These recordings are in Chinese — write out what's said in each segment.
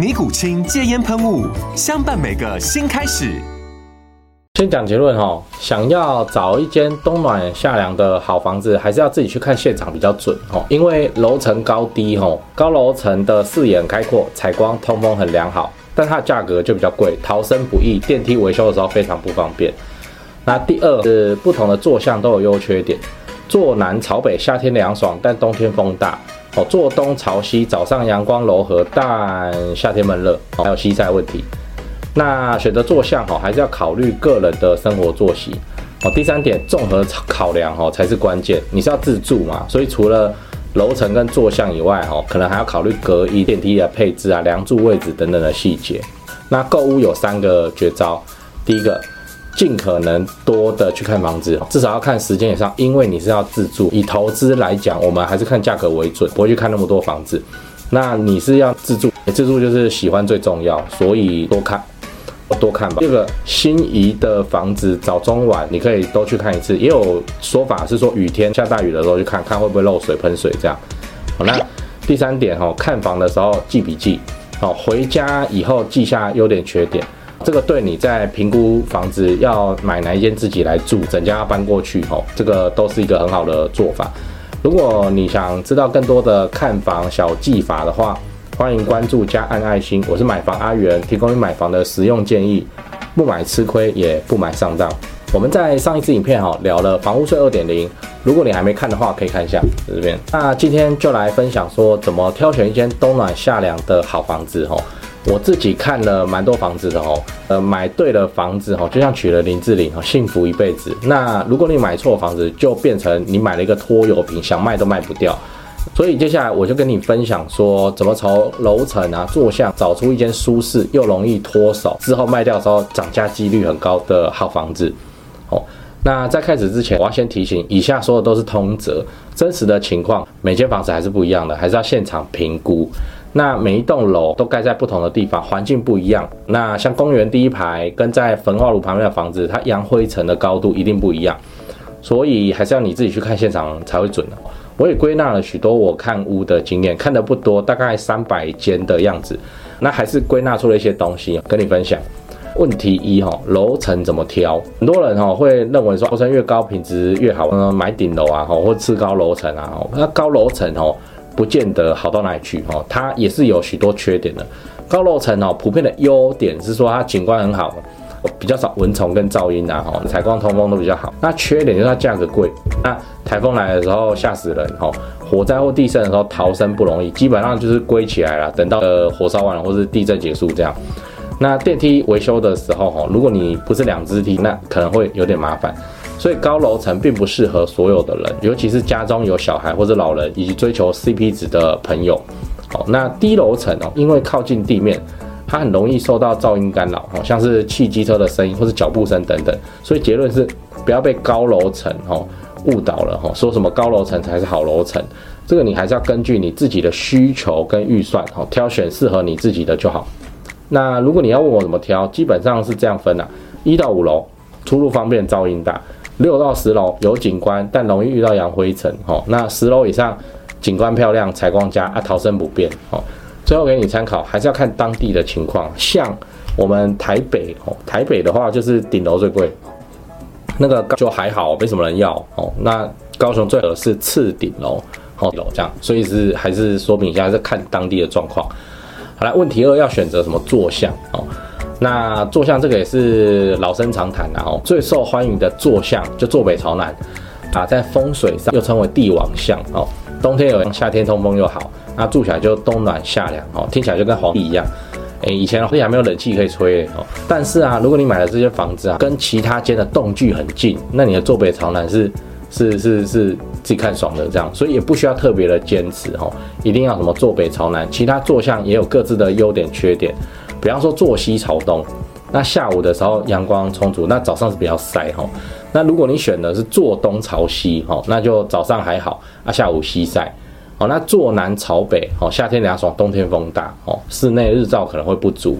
尼古清戒烟喷雾，相伴每个新开始。先讲结论哈，想要找一间冬暖夏凉的好房子，还是要自己去看现场比较准哈。因为楼层高低哈，高楼层的视野很开阔，采光通风很良好，但它的价格就比较贵，逃生不易，电梯维修的时候非常不方便。那第二是不同的坐向都有优缺点，坐南朝北，夏天凉爽，但冬天风大。哦，坐东朝西，早上阳光柔和，但夏天闷热，还有西晒问题。那选择坐向，哈，还是要考虑个人的生活作息。哦，第三点，综合考量，哈，才是关键。你是要自住嘛，所以除了楼层跟坐向以外，哈，可能还要考虑隔音、电梯的配置啊、梁柱位置等等的细节。那购物有三个绝招，第一个。尽可能多的去看房子，至少要看时间以上，因为你是要自住。以投资来讲，我们还是看价格为准，不会去看那么多房子。那你是要自住，自住就是喜欢最重要，所以多看，多看吧。这个心仪的房子，早中晚你可以都去看一次。也有说法是说，雨天下大雨的时候去看看会不会漏水、喷水这样。好，那第三点哈，看房的时候记笔记，好，回家以后记下优点、缺点。这个对你在评估房子要买哪一间自己来住，整家要搬过去吼，这个都是一个很好的做法。如果你想知道更多的看房小技法的话，欢迎关注加按爱心。我是买房阿元，提供你买房的实用建议，不买吃亏，也不买上当。我们在上一支影片哈聊了房屋税二点零，如果你还没看的话，可以看一下这边。那今天就来分享说怎么挑选一间冬暖夏凉的好房子吼。我自己看了蛮多房子的哦，呃，买对了房子哦，就像娶了林志玲哦，幸福一辈子。那如果你买错房子，就变成你买了一个拖油瓶，想卖都卖不掉。所以接下来我就跟你分享说，怎么从楼层啊、坐向找出一间舒适又容易脱手，之后卖掉的时候涨价几率很高的好房子。哦，那在开始之前，我要先提醒，以下说的都是通则，真实的情况每间房子还是不一样的，还是要现场评估。那每一栋楼都盖在不同的地方，环境不一样。那像公园第一排跟在焚化炉旁边的房子，它扬灰尘的高度一定不一样，所以还是要你自己去看现场才会准的。我也归纳了许多我看屋的经验，看得不多，大概三百间的样子。那还是归纳出了一些东西跟你分享。问题一哈，楼层怎么挑？很多人哈会认为说楼层越高品质越好，嗯，买顶楼啊，或次高楼层啊，那高楼层哦。不见得好到哪里去哦，它也是有许多缺点的。高楼层哦，普遍的优点是说它景观很好，比较少蚊虫跟噪音呐，哈，采光通风都比较好。那缺点就是它价格贵，那台风来的时候吓死人哈，火灾或地震的时候逃生不容易，基本上就是归起来了，等到呃火烧完了或是地震结束这样。那电梯维修的时候哈，如果你不是两只梯，那可能会有点麻烦。所以高楼层并不适合所有的人，尤其是家中有小孩或者老人以及追求 CP 值的朋友。好，那低楼层哦，因为靠近地面，它很容易受到噪音干扰，好，像是汽机车的声音或是脚步声等等。所以结论是，不要被高楼层哦误导了哈，说什么高楼层才是好楼层，这个你还是要根据你自己的需求跟预算哦，挑选适合你自己的就好。那如果你要问我怎么挑，基本上是这样分的：一到五楼出入方便，噪音大。六到十楼有景观，但容易遇到扬灰尘。哦，那十楼以上景观漂亮，采光佳啊，逃生不便。哦，最后给你参考，还是要看当地的情况。像我们台北，哦，台北的话就是顶楼最贵，那个就还好，没什么人要。哦，那高雄最合适是次顶楼，哦，楼这样。所以是还是说明一下，是看当地的状况。好了，问题二要选择什么坐向？哦。那坐向这个也是老生常谈了哦，最受欢迎的坐向就坐北朝南啊，在风水上又称为帝王向哦。冬天有夏天通风又好，那住起来就冬暖夏凉哦，听起来就跟皇帝一样。诶，以前皇帝还没有冷气可以吹哦。但是啊，如果你买的这些房子啊，跟其他间的栋距很近，那你的坐北朝南是是是是自己看爽的这样，所以也不需要特别的坚持哦，一定要什么坐北朝南，其他坐向也有各自的优点缺点。比方说坐西朝东，那下午的时候阳光充足，那早上是比较晒哈。那如果你选的是坐东朝西哈，那就早上还好，啊下午西晒。哦，那坐南朝北哦，夏天凉爽，冬天风大哦，室内日照可能会不足。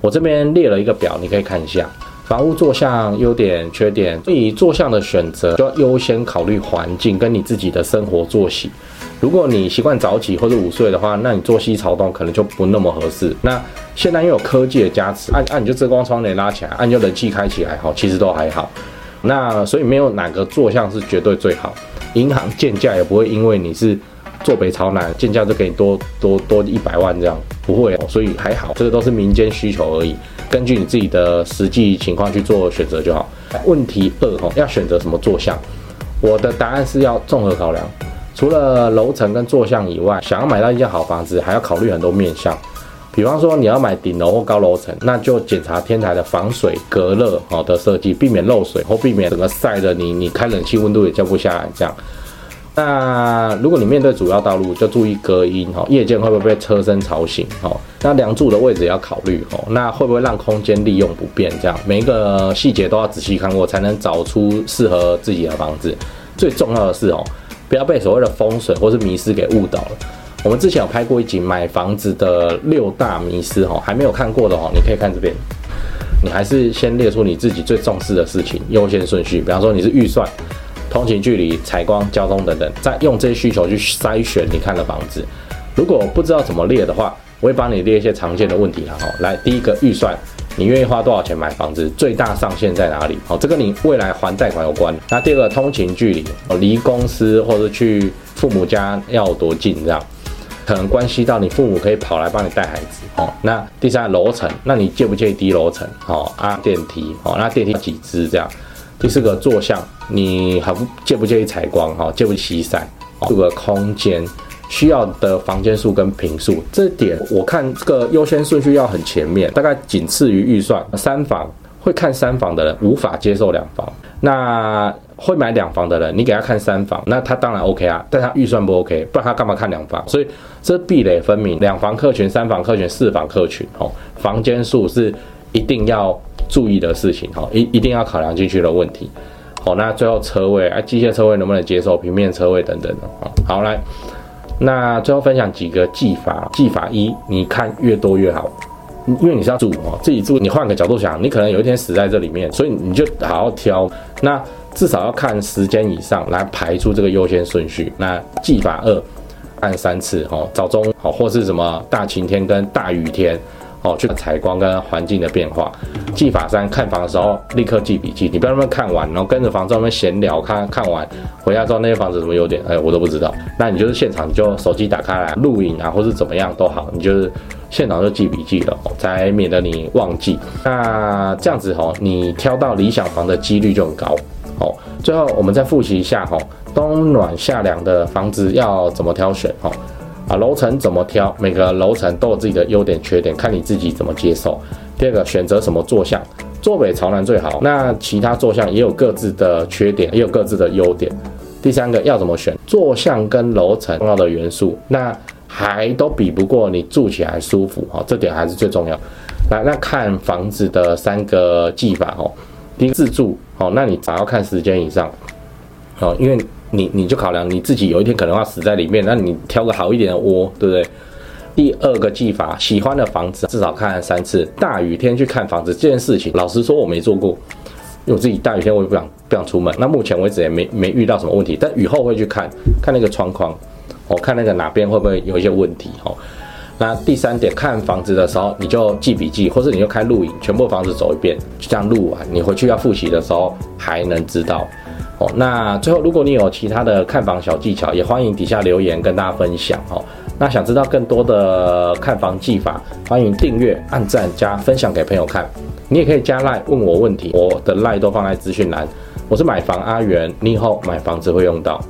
我这边列了一个表，你可以看一下房屋坐向优点缺点。所以坐向的选择就要优先考虑环境跟你自己的生活作息。如果你习惯早起或者午睡的话，那你坐西朝东可能就不那么合适。那现在又有科技的加持，按按你就遮光窗帘拉起来，按就冷气开起来，哈，其实都还好。那所以没有哪个坐向是绝对最好。银行建价也不会因为你是坐北朝南，建价就给你多多多一百万这样，不会。所以还好，这个都是民间需求而已，根据你自己的实际情况去做选择就好。问题二哈，要选择什么坐向？我的答案是要综合考量。除了楼层跟坐向以外，想要买到一间好房子，还要考虑很多面向。比方说，你要买顶楼或高楼层，那就检查天台的防水隔热好的设计，避免漏水或避免整个晒的你你开冷气温度也降不下来这样。那如果你面对主要道路，就注意隔音哈，夜间会不会被车声吵醒哦？那梁柱的位置也要考虑哦，那会不会让空间利用不便？这样每一个细节都要仔细看过，才能找出适合自己的房子。最重要的是哦。不要被所谓的风水或是迷思给误导了。我们之前有拍过一集买房子的六大迷思哈，还没有看过的哈，你可以看这边。你还是先列出你自己最重视的事情，优先顺序。比方说你是预算、通勤距离、采光、交通等等，再用这些需求去筛选你看的房子。如果不知道怎么列的话，我会帮你列一些常见的问题哈。来，第一个预算。你愿意花多少钱买房子？最大上限在哪里？好，这跟你未来还贷款有关。那第二个，通勤距离，哦，离公司或者去父母家要多近？这样可能关系到你父母可以跑来帮你带孩子。哦，那第三楼层，那你介不介意低楼层？好，啊，电梯，哦，那电梯几支？这样。第四个坐向，你还不介不介意采光？哈，介不介意西晒？这个空间。需要的房间数跟坪数，这点我看这个优先顺序要很前面，大概仅次于预算。三房会看三房的人无法接受两房，那会买两房的人，你给他看三房，那他当然 OK 啊，但他预算不 OK，不然他干嘛看两房？所以这壁垒分明，两房客群、三房客群、四房客群，哦，房间数是一定要注意的事情，哦，一一定要考量进去的问题。好，那最后车位啊，机械车位能不能接受？平面车位等等的，好来。那最后分享几个技法。技法一，你看越多越好，因为你是要住哦，自己住。你换个角度想，你可能有一天死在这里面，所以你就好好挑。那至少要看十间以上来排出这个优先顺序。那技法二，按三次哦，早中好，或是什么大晴天跟大雨天。哦，去采光跟环境的变化。技法三，看房的时候立刻记笔记，你不要那么看完，然后跟着房东们闲聊，看看完回家之后那些房子什么优点，哎，我都不知道。那你就是现场，你就手机打开来录影啊，或是怎么样都好，你就是现场就记笔记了，才免得你忘记。那这样子吼，你挑到理想房的几率就很高。哦，最后我们再复习一下吼，冬暖夏凉的房子要怎么挑选哦。啊，楼层怎么挑？每个楼层都有自己的优点缺点，看你自己怎么接受。第二个，选择什么坐向？坐北朝南最好。那其他坐向也有各自的缺点，也有各自的优点。第三个，要怎么选？坐向跟楼层重要的元素，那还都比不过你住起来舒服哈，这点还是最重要。来，那看房子的三个技法哦。第一个自住哦，那你只要看时间以上哦，因为。你你就考量你自己有一天可能要死在里面，那你挑个好一点的窝，对不对？第二个技法，喜欢的房子至少看三次。大雨天去看房子这件事情，老实说我没做过，因为我自己大雨天我也不想不想出门。那目前为止也没没遇到什么问题，但雨后会去看看那个窗框，哦，看那个哪边会不会有一些问题哦。那第三点，看房子的时候你就记笔记，或者你就开录影，全部房子走一遍，就这样录完，你回去要复习的时候还能知道。哦，那最后，如果你有其他的看房小技巧，也欢迎底下留言跟大家分享哦。那想知道更多的看房技法，欢迎订阅、按赞、加分享给朋友看。你也可以加赖问我问题，我的赖都放在资讯栏。我是买房阿元，你以后买房子会用到。